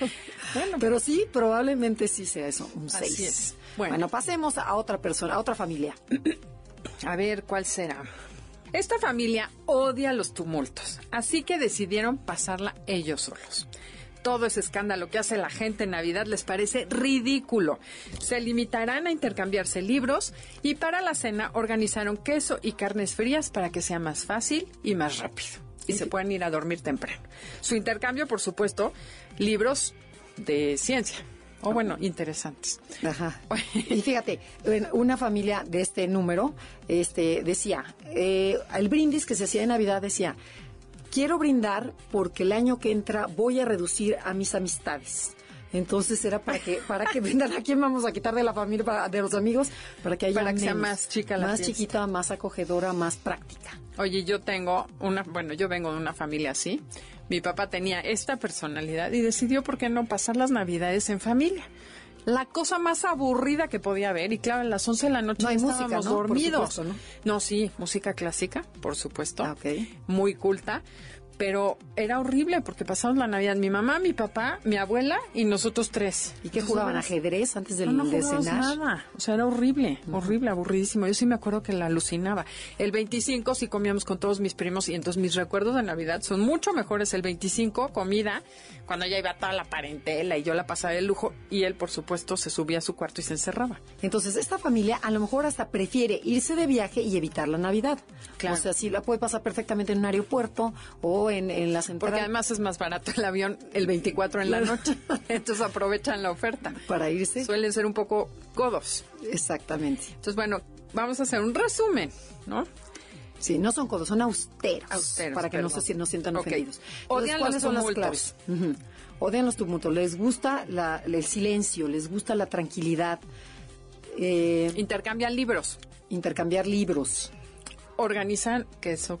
Bueno. Pero sí, probablemente sí sea eso, un Así 6. es. Bueno. Bueno. pasemos a otra persona, a otra familia. A ver, ¿cuál será? Esta familia odia los tumultos, así que decidieron pasarla ellos solos. Todo ese escándalo que hace la gente en Navidad les parece ridículo. Se limitarán a intercambiarse libros y para la cena organizaron queso y carnes frías para que sea más fácil y más rápido. Y se pueden ir a dormir temprano. Su intercambio, por supuesto, libros de ciencia. O bueno, interesantes. Ajá. Y fíjate, en una familia de este número este, decía, eh, el brindis que se hacía de Navidad decía, quiero brindar porque el año que entra voy a reducir a mis amistades. Entonces era para que para que brindan a quién vamos a quitar de la familia, para- de los amigos, para que haya Para que sea más chica la más fiesta. chiquita, más acogedora, más práctica. Oye, yo tengo una, bueno, yo vengo de una familia así. Mi papá tenía esta personalidad y decidió por qué no pasar las navidades en familia. La cosa más aburrida que podía haber, y claro, a las 11 de la noche No hay ya música, estábamos ¿no? Dormidos. supuesto, ¿no? sí, música clásica, por supuesto. Ah, ok. Muy culta. Pero era horrible porque pasamos la Navidad mi mamá, mi papá, mi abuela y nosotros tres. ¿Y qué Entonces, jugaban? ¿Ajedrez antes del, no, no de cenar? nada. O sea, era horrible, horrible, aburridísimo. Yo sí me acuerdo que la alucinaba. El 25 sí comíamos con todos mis primos y entonces mis recuerdos de Navidad son mucho mejores. El 25, comida, cuando ya iba toda la parentela y yo la pasaba de lujo y él, por supuesto, se subía a su cuarto y se encerraba. Entonces, esta familia a lo mejor hasta prefiere irse de viaje y evitar la Navidad. Claro. O sea, sí la puede pasar perfectamente en un aeropuerto o en, en la central Porque además es más barato el avión el 24 en la noche. Entonces aprovechan la oferta. para irse. Suelen ser un poco codos. Exactamente. Entonces, bueno, vamos a hacer un resumen, ¿no? Sí, no son codos, son austeros. Austeros, Para que no perdón. se, no sientan Ok. ofendidos. Odian ¿cuáles los son las claves? Ujú. Odian los tumultos. Les gusta la- el silencio, les gusta la tranquilidad. eh, Intercambian libros. intercambiar libros. Organizan, que eso...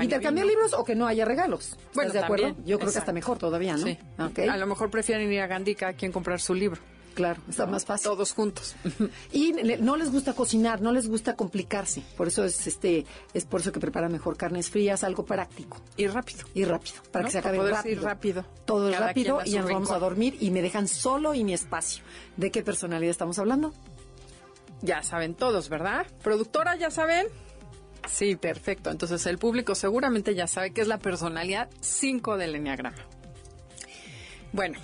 Intercambiar vino. libros o que no haya regalos. ¿Estás Bueno, de acuerdo? también, Yo creo que está mejor todavía, ¿no? Sí. Ok, A lo mejor prefieren ir a Gandhi cada quien comprar su libro. claro, está más fácil. Todos juntos. Y le- no les gusta cocinar, no les gusta complicarse. Por eso es este es por eso que preparan mejor carnes frías, algo práctico Y rápido. y rápido, para ¿No? que se acabe rápido. ir rápido. Todo es rápido a y ya nos vamos a dormir y me dejan solo y mi espacio. ¿De qué personalidad estamos hablando? Ya saben todos, ¿verdad? Productora, ya saben. Sí, perfecto. Entonces el público seguramente ya sabe que es la personalidad 5 del Enneagrama. Bueno,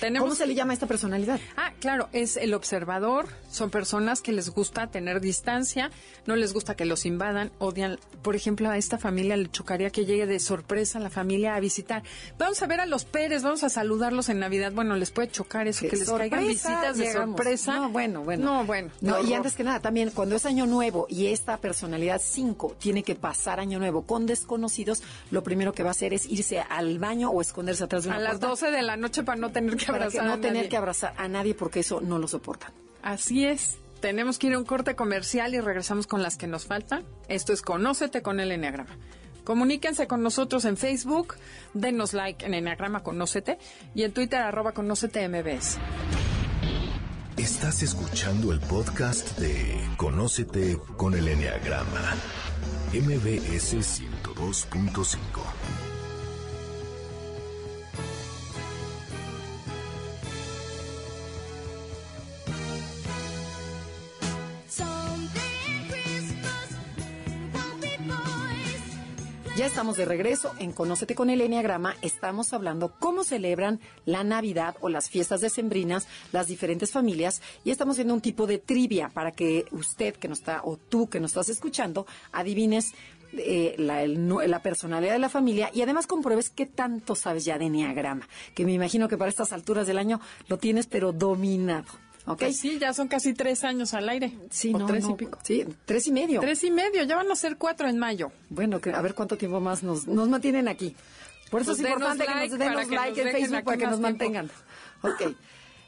tenemos... ¿Cómo se le llama a esta personalidad? Ah, claro, es el observador. Son personas que les gusta tener distancia, no les gusta que los invadan, odian. Por ejemplo, a esta familia le chocaría que llegue de sorpresa la familia a visitar. Vamos a ver a los Pérez, vamos a saludarlos en Navidad. Bueno, les puede chocar eso, Que que les sorpresa, caigan visitas de llegamos. sorpresa. No, bueno, bueno. No, bueno. No, y antes que nada, también cuando es año nuevo y esta personalidad 5 tiene que pasar año nuevo con desconocidos, lo primero que va a hacer es irse al baño o esconderse atrás de una A las puerta 12 de la noche para no tener que para que no a tener nadie. que abrazar a nadie porque eso no lo soportan. Así es. Tenemos que ir a un corte comercial y regresamos con las que nos faltan. Esto es Conócete con el Enneagrama. Comuníquense con nosotros en Facebook, denos like en Enneagrama Conócete y en Twitter arroba Conócete MBS. Estás escuchando el podcast de Conócete con el Enneagrama. MBS 102.5. Ya estamos de regreso en Conócete con el Enneagrama. Estamos hablando cómo celebran la Navidad o las fiestas decembrinas las diferentes familias y estamos viendo un tipo de trivia para que usted que nos está o tú que nos estás escuchando adivines eh, la, la personalidad de la familia y además compruebes qué tanto sabes ya de Enneagrama, que me imagino que para estas alturas del año lo tienes pero dominado. ¿Ok? Pues sí, ya son casi tres años al aire. Sí, o no, tres no, y pico. Sí, tres y medio. Tres y medio, ya van a ser cuatro en mayo. Bueno, que- a ver cuánto tiempo más nos, nos mantienen aquí. Por eso Pues es denos importante que like nos denos para que like nos en Facebook para que nos tiempo. mantengan. Ok.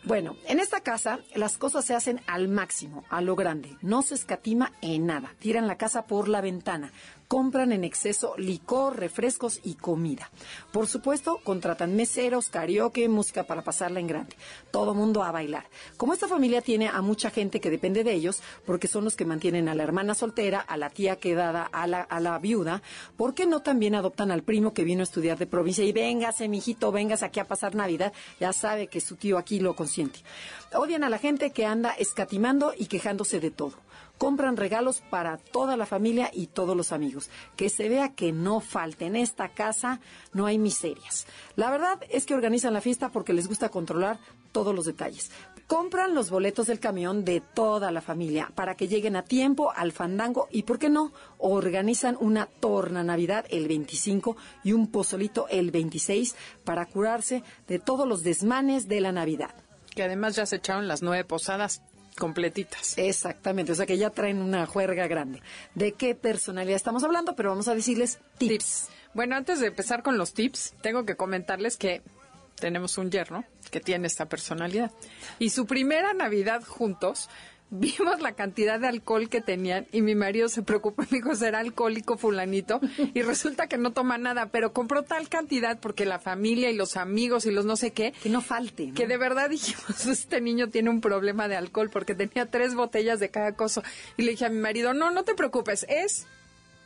Bueno, en esta casa las cosas se hacen al máximo, a lo grande. No se escatima en nada. Tiran la casa por la ventana. Compran en exceso licor, refrescos y comida. Por supuesto, contratan meseros, karaoke, música para pasarla en grande. Todo mundo a bailar. Como esta familia tiene a mucha gente que depende de ellos, porque son los que mantienen a la hermana soltera, a la tía quedada, a la, a la viuda, ¿por qué no también adoptan al primo que vino a estudiar de provincia? Y véngase, mijito, vengas aquí a pasar Navidad. Ya sabe que su tío aquí lo consiente. Odian a la gente que anda escatimando y quejándose de todo. Compran regalos para toda la familia y todos los amigos. Que se vea que no falte. En esta casa no hay miserias. La verdad es que organizan la fiesta porque les gusta controlar todos los detalles. Compran los boletos del camión de toda la familia para que lleguen a tiempo al fandango y, ¿por qué no? Organizan una torna Navidad el 25 y un pozolito el 26 para curarse de todos los desmanes de la Navidad. Que además ya se echaron las nueve posadas completitas. Exactamente, o sea que ya traen una juerga grande. ¿De qué personalidad estamos hablando? Pero vamos a decirles tips. Bueno, antes de empezar con los tips, tengo que comentarles que tenemos un yerno que tiene esta personalidad. Y su primera Navidad juntos, vimos la cantidad de alcohol que tenían y mi marido se preocupó y me dijo, será alcohólico fulanito. Y resulta que no toma nada, pero compró tal cantidad porque la familia y los amigos y los no sé qué, Que no falte. ¿no? que de verdad dijimos, este niño tiene un problema de alcohol porque tenía tres botellas de cada cosa. Y le dije a mi marido, no, no te preocupes, es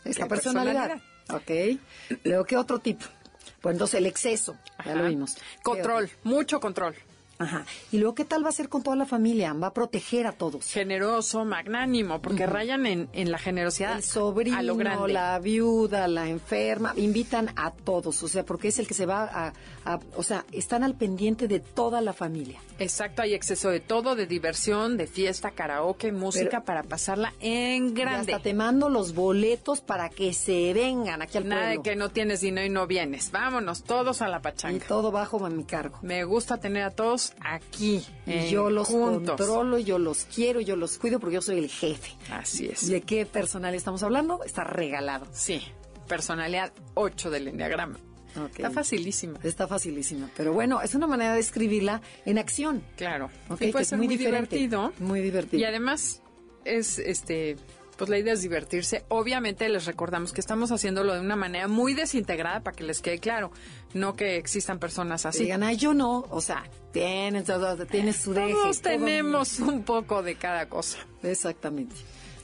Esta ¿Qué personalidad. Ok. Luego, ¿qué otro tipo? Pues entonces el exceso, ya lo vimos. Control, mucho control. Ajá. Y luego, ¿qué tal va a ser con toda la familia? Va a proteger a todos. Generoso, magnánimo, porque rayan en, en la generosidad El sobrino, a lo grande. la viuda, la enferma, invitan a todos, o sea, porque es el que se va a, a- o sea, están al pendiente de toda la familia. Exacto, hay exceso de todo, de diversión, de fiesta, karaoke, música Pero- para pasarla en Y grande. hasta te mando los boletos para que se vengan aquí al Nada de pueblo. que no tienes dinero y no vienes. Vámonos todos a la Y pachanga. todo bajo mi cargo. Me gusta tener a todos aquí. Y en- yo los juntos. controlo, yo los quiero, yo los cuido porque yo soy el jefe. Así es. ¿De qué personal estamos hablando? Está regalado. Sí, personalidad 8 del enneagrama. Está facilísima. Está facilísima. Pero bueno, es una manera de escribirla en acción. Claro. Ok, y que puede es ser muy muy, divertido. muy divertido. Y además es este pues la idea es divertirse. Obviamente les recordamos que estamos haciéndolo de una manera muy desintegrada para que les quede claro, no que existan personas así. Digan, ay, yo no. O sea, tienes, todo- tienes su deje. Todos todo tenemos un poco de cada cosa. Exactamente.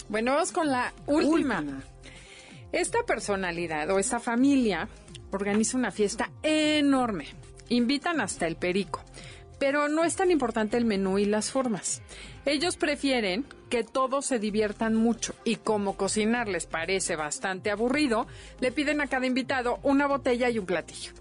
Bueno, vamos con la última. Última. Esta personalidad o esta familia organiza una fiesta enorme. Invitan hasta el perico. Pero no es tan importante el menú y las formas. Ellos prefieren que todos se diviertan mucho y como cocinar les parece bastante aburrido, le piden a cada invitado una botella y un platillo.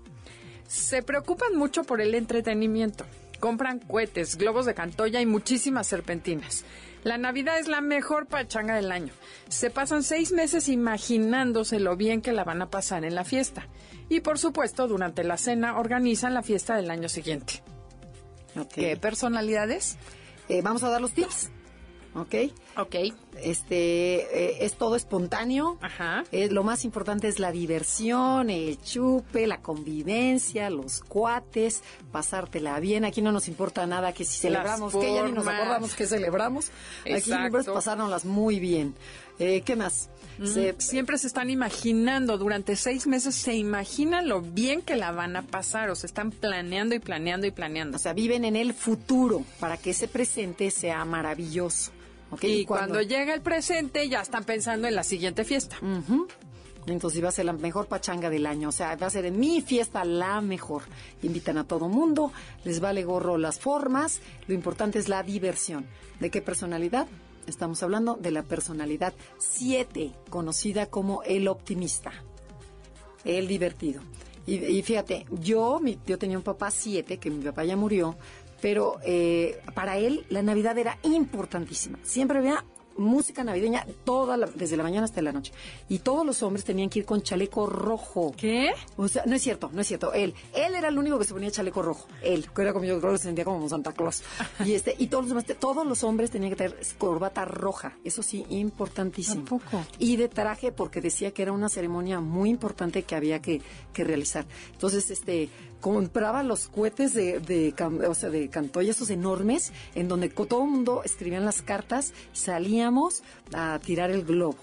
Se preocupan mucho por el entretenimiento. Compran cohetes, globos de cantoya y muchísimas serpentinas. La Navidad es la mejor pachanga del año. Se pasan seis meses imaginándose lo bien que la van a pasar en la fiesta. Y por supuesto, durante la cena organizan la fiesta del año siguiente. Ok. ¿Qué personalidades? Eh, vamos a dar los tips. ¿Ok? Ok. Este, eh, es todo espontáneo. Ajá. Eh, lo más importante es la diversión, el chupe, la convivencia, los cuates, pasártela bien. Aquí no nos importa nada que si celebramos, que ya ni nos acordamos que celebramos. Aquí pues, pasárnoslas muy bien. Eh, ¿Qué más? Se- Siempre se están imaginando, durante seis meses se imaginan lo bien que la van a pasar, o se están planeando y planeando y planeando. o sea, viven en el futuro para que ese presente sea maravilloso. y cuando... llega el presente ya están pensando en la siguiente fiesta. Entonces va a ser la mejor pachanga del año. O sea, va a ser en mi fiesta la mejor. Invitan a todo mundo, les vale gorro las formas. Lo importante es la diversión. ¿De qué personalidad? Estamos hablando de la personalidad 7, conocida como el optimista, el divertido. Y, y fíjate, yo, mi- yo tenía un papá 7, que mi papá ya murió, pero eh, para él la Navidad era importantísima. Siempre había música navideña toda la- desde la mañana hasta la noche. Y todos los hombres tenían que ir con chaleco rojo. ¿Qué? O sea, no es cierto, no es cierto. Él, él era el único que se ponía chaleco rojo. Él, que era como yo creo que se sentía como Santa Claus. Y este, y todos los demás, todos los hombres tenían que tener corbata roja. Eso sí, importantísimo. Y de traje, porque decía que era una ceremonia muy importante que había que, que realizar. Entonces, este, compraba los cohetes de, de, cam- o sea, de Cantoya, esos enormes, en donde todo el mundo escribían las cartas, salíamos a tirar el globo.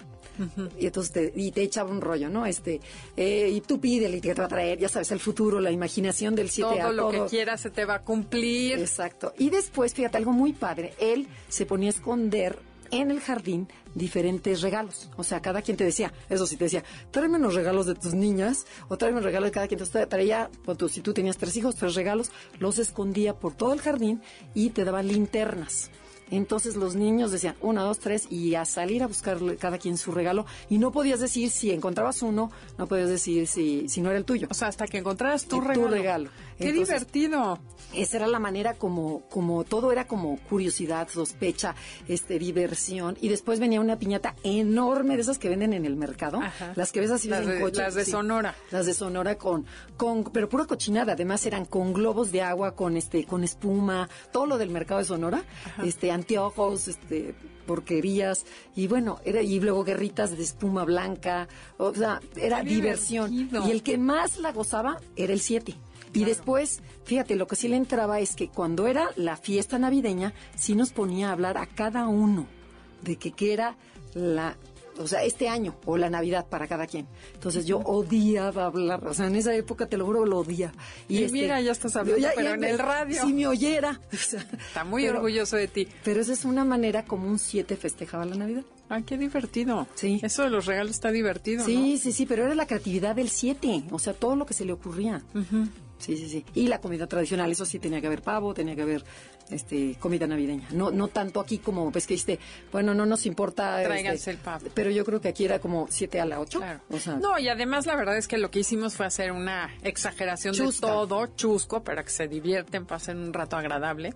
Y entonces te, y te echaba un rollo, ¿no? Este, eh, y tú pídele y te va a traer, ya sabes, el futuro, la imaginación del 7 Todo a lo todo. que quieras se te va a cumplir. Exacto. Y después, fíjate, algo muy padre, él se ponía a esconder en el jardín diferentes regalos. O sea, cada quien te decía, eso sí te decía, tráeme los regalos de tus niñas o tráeme los regalos de cada quien. Entonces traía, pues, si tú tenías tres hijos, tres regalos, los escondía por todo el jardín y te daban linternas. Entonces los niños decían una, dos, tres y a salir a buscarle cada quien su regalo y no podías decir si encontrabas uno, no podías decir si, si no era el tuyo. O sea, hasta que encontraras tu Tu regalo. regalo. Qué Entonces- divertido. esa era la manera como, como todo era como curiosidad, sospecha, este, diversión. Y después venía una piñata enorme de esas que venden en el mercado. Ajá. Las que ves así Las en de- coche. las de Sonora. Las de Sonora con, con, pero pura cochinada. Además eran con globos de agua, con este, con espuma, todo lo del mercado de Sonora, este, anteojos, este, porquerías. Y bueno, era, y luego guerritas de espuma blanca. O sea, era Qué diversión. divertido. Y el que más la gozaba era el 7. Y después, fíjate, lo que sí le entraba es que cuando era la fiesta navideña, sí nos ponía a hablar a cada uno de que qué era la, o sea, este año o la Navidad para cada quien. Entonces yo odiaba hablar, o sea, en esa época te lo juro lo odiaba. Y mira, ya estás hablando, pero en el radio. Si me oyera. o sea, Está muy pero- orgulloso de ti. Pero esa es una manera como un 7 festejaba la Navidad. Ah, qué divertido. Sí. Eso de los regalos está divertido, Sí, sí, sí, pero era la creatividad del 7, o sea, todo lo que se le ocurría. Sí, sí, sí. Y la comida tradicional, eso sí, tenía que haber pavo, tenía que haber este comida navideña. No no tanto aquí como, pues que dijiste, bueno, no nos importa. Tráiganse este, el pavo. Pero yo creo que aquí era como 7 a la 8. Claro. O sea, no, y además la verdad es que lo que hicimos fue hacer una exageración de todo, chusco, para que se divierten, pasen un rato agradable.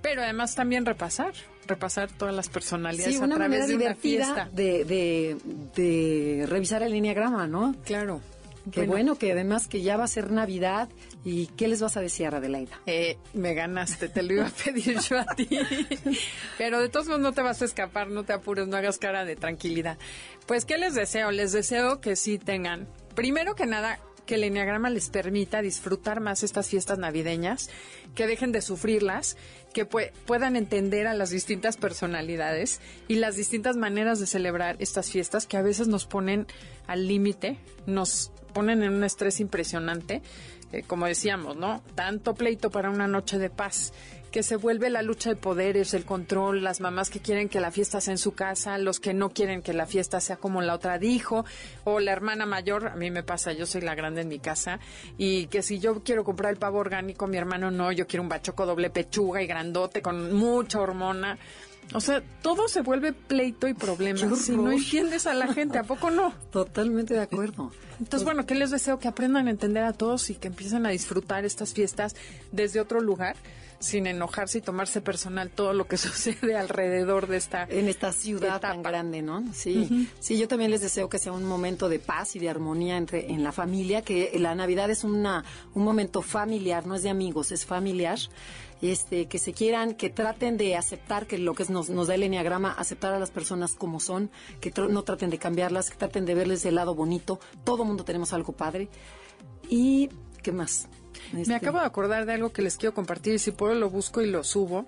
Pero además también repasar, repasar todas las personalidades sí, a una través de una divertida fiesta. de, de, de revisar el enneagrama, ¿no? Claro. Qué bueno. que además que ya va a ser Navidad y ¿qué les vas a desear, Adelaida? Eh, me ganaste, te lo iba a pedir yo a ti. Pero de todos modos no te vas a escapar, no te apures, no hagas cara de tranquilidad. Pues, ¿qué les deseo? Les deseo que sí tengan, primero que nada, que el Enneagrama les permita disfrutar más estas fiestas navideñas, que dejen de sufrirlas, que pue- puedan entender a las distintas personalidades y las distintas maneras de celebrar estas fiestas que a veces nos ponen al límite, nos ponen en un estrés impresionante, eh, como decíamos, ¿no? Tanto pleito para una noche de paz que se vuelve la lucha de poderes, el control, las mamás que quieren que la fiesta sea en su casa, los que no quieren que la fiesta sea como la otra dijo, o la hermana mayor, a mí me pasa, yo soy la grande en mi casa, y que si yo quiero comprar el pavo orgánico, mi hermano no, yo quiero un bachoco doble pechuga y grandote con mucha hormona. O sea, todo se vuelve pleito y problema. Si no entiendes a la gente, ¿a poco no? Totalmente de acuerdo. Entonces, bueno, ¿qué les deseo? Que aprendan a entender a todos y que empiecen a disfrutar estas fiestas desde otro lugar, sin enojarse y tomarse personal todo lo que sucede alrededor de esta... en esta ciudad tan grande, ¿no? Sí, sí, yo también les deseo que sea un momento de paz y de armonía entre en la familia, que la Navidad es una un momento familiar, no es de amigos, es familiar. Este, que se quieran, que traten de aceptar que lo que nos, nos da el enneagrama, aceptar a las personas como son, que tr- no traten de cambiarlas, que traten de verles el lado bonito. Todo mundo tenemos algo padre. Y, ¿qué más? Me Este, acabo de acordar de algo que les quiero compartir y si puedo lo busco y lo subo,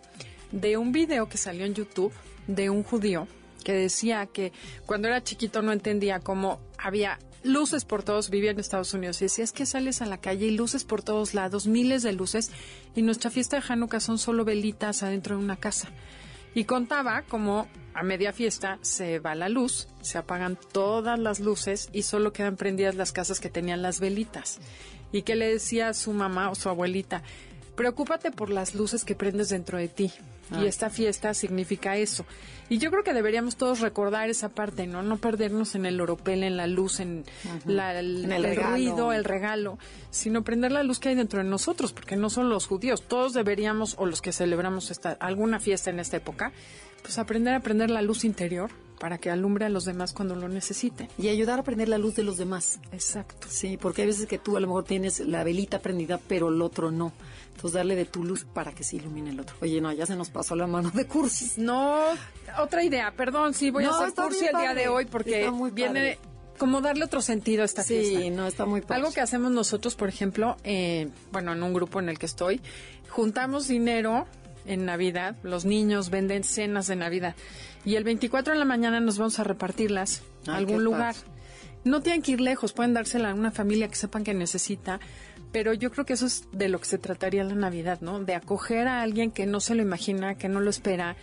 de un video que salió en YouTube de un judío que decía que cuando era chiquito no entendía cómo había luces por todos, vivía en Estados Unidos y decía, es que sales a la calle y luces por todos lados, miles de luces y nuestra fiesta de Hanukkah son solo velitas adentro de una casa. Y contaba como a media fiesta se va la luz, se apagan todas las luces y solo quedan prendidas las casas que tenían las velitas. Y que le decía a su mamá o su abuelita, preocúpate por las luces que prendes dentro de ti. Y esta fiesta significa eso. Y yo creo que deberíamos todos recordar esa parte, ¿no? No perdernos en el oropel, en la luz, en, la- el, En el el regalo. ruido, el regalo, sino prender la luz que hay dentro de nosotros, porque no son los judíos, todos deberíamos, o los que celebramos esta, alguna fiesta en esta época, pues aprender a prender la luz interior para que alumbre a los demás cuando lo necesiten. Y ayudar a prender la luz de los demás. Exacto. Sí, porque hay veces que tú a lo mejor tienes la velita prendida, pero el otro no. Entonces darle de tu luz para que se ilumine el otro. Oye, no, ya se nos pasó la mano de cursis. No, otra idea, perdón, sí, voy No, a hacer cursi el día de hoy porque viene padre. como darle otro sentido a esta Sí, fiesta. no, está muy padre. Algo que hacemos nosotros, por ejemplo, eh, bueno, en un grupo en el que estoy, juntamos dinero en Navidad, los niños venden cenas de Navidad y el 24 de la mañana nos vamos a repartirlas a algún lugar. No tienen que ir lejos, pueden dársela a una familia que sepan que necesita, pero yo creo que eso es de lo que se trataría la Navidad, ¿no? De acoger a alguien que no se lo imagina, que no lo espera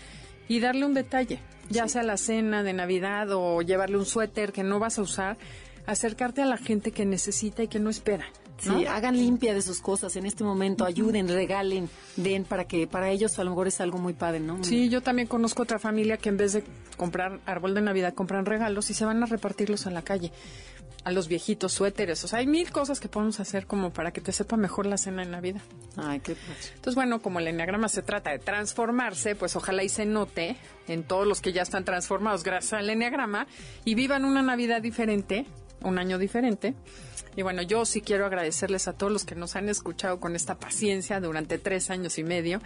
y darle un detalle, ya sea la cena de Navidad o llevarle un suéter que no vas a usar, acercarte a la gente que necesita y que no espera. ¿No? Sí, hagan limpia de sus cosas en este momento, ayuden, regalen, den para que para ellos a lo mejor es algo muy padre, ¿no? Sí, yo también conozco otra familia que en vez de comprar árbol de Navidad compran regalos y se van a repartirlos en la calle. A los viejitos, suéteres. O sea, hay mil cosas que podemos hacer como para que te sepa mejor la cena de Navidad. Ay, qué padre. Entonces, bueno, como el enneagrama se trata de transformarse, pues ojalá y se note en todos los que ya están transformados gracias al enneagrama y vivan una Navidad diferente, un año diferente. Y bueno, yo sí quiero agradecerles a todos los que nos han escuchado con esta paciencia durante tres años y medio,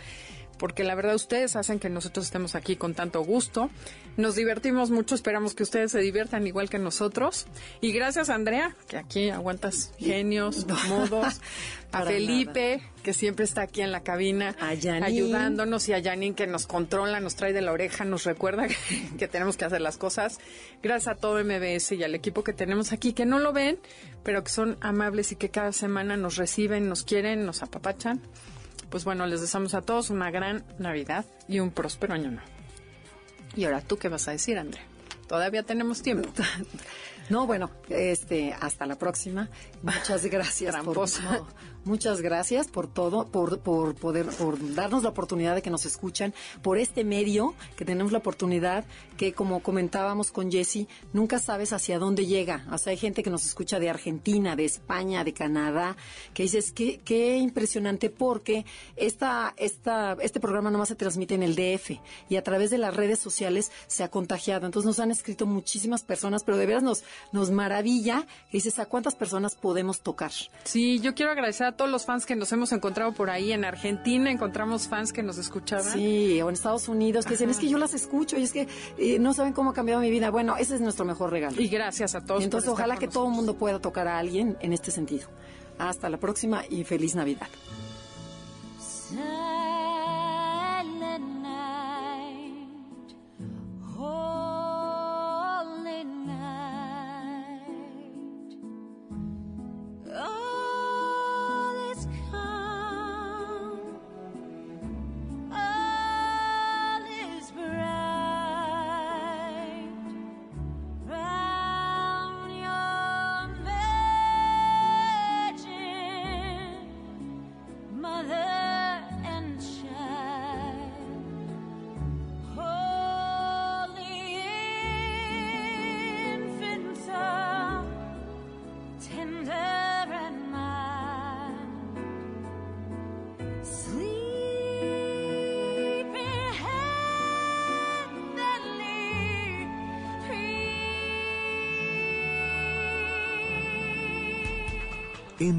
porque la verdad ustedes hacen que nosotros estemos aquí con tanto gusto. Nos divertimos mucho, esperamos que ustedes se diviertan igual que nosotros. Y gracias, Andrea, que aquí aguantas genios, modos. A Felipe, que siempre está aquí en la cabina ayudándonos y a Janine que nos controla, nos trae de la oreja, nos recuerda que, que tenemos que hacer las cosas. Gracias a todo MBS y al equipo que tenemos aquí, que no lo ven, pero que son amables y que cada semana nos reciben, nos quieren, nos apapachan. Pues bueno, les deseamos a todos una gran Navidad y un próspero año nuevo. Y ahora, ¿tú qué vas a decir, Andrea? Todavía tenemos tiempo. No, bueno, este, hasta la próxima. Muchas gracias por Tramposa. no, muchas gracias por todo, por, por poder, por darnos la oportunidad de que nos escuchan, por este medio que tenemos la oportunidad, que como comentábamos con Jesse, nunca sabes hacia dónde llega. O sea, hay gente que nos escucha de Argentina, de España, de Canadá, que dices qué, qué impresionante porque esta, esta, este programa nomás se transmite en el DF y a través de las redes sociales se ha contagiado. Entonces nos han escrito muchísimas personas, pero de veras nos, nos maravilla. que dices, ¿a cuántas personas podemos tocar? Sí, yo quiero agradecer a todos los fans que nos hemos encontrado por ahí. En Argentina encontramos fans que nos escuchaban. Sí, o en Estados Unidos, que dicen, es que yo las escucho y es que eh, no saben cómo ha cambiado mi vida. Bueno, ese es nuestro mejor regalo. Y gracias a todos. Entonces, por estar ojalá con que todo el mundo pueda tocar a alguien en este sentido. Hasta la próxima y feliz Navidad.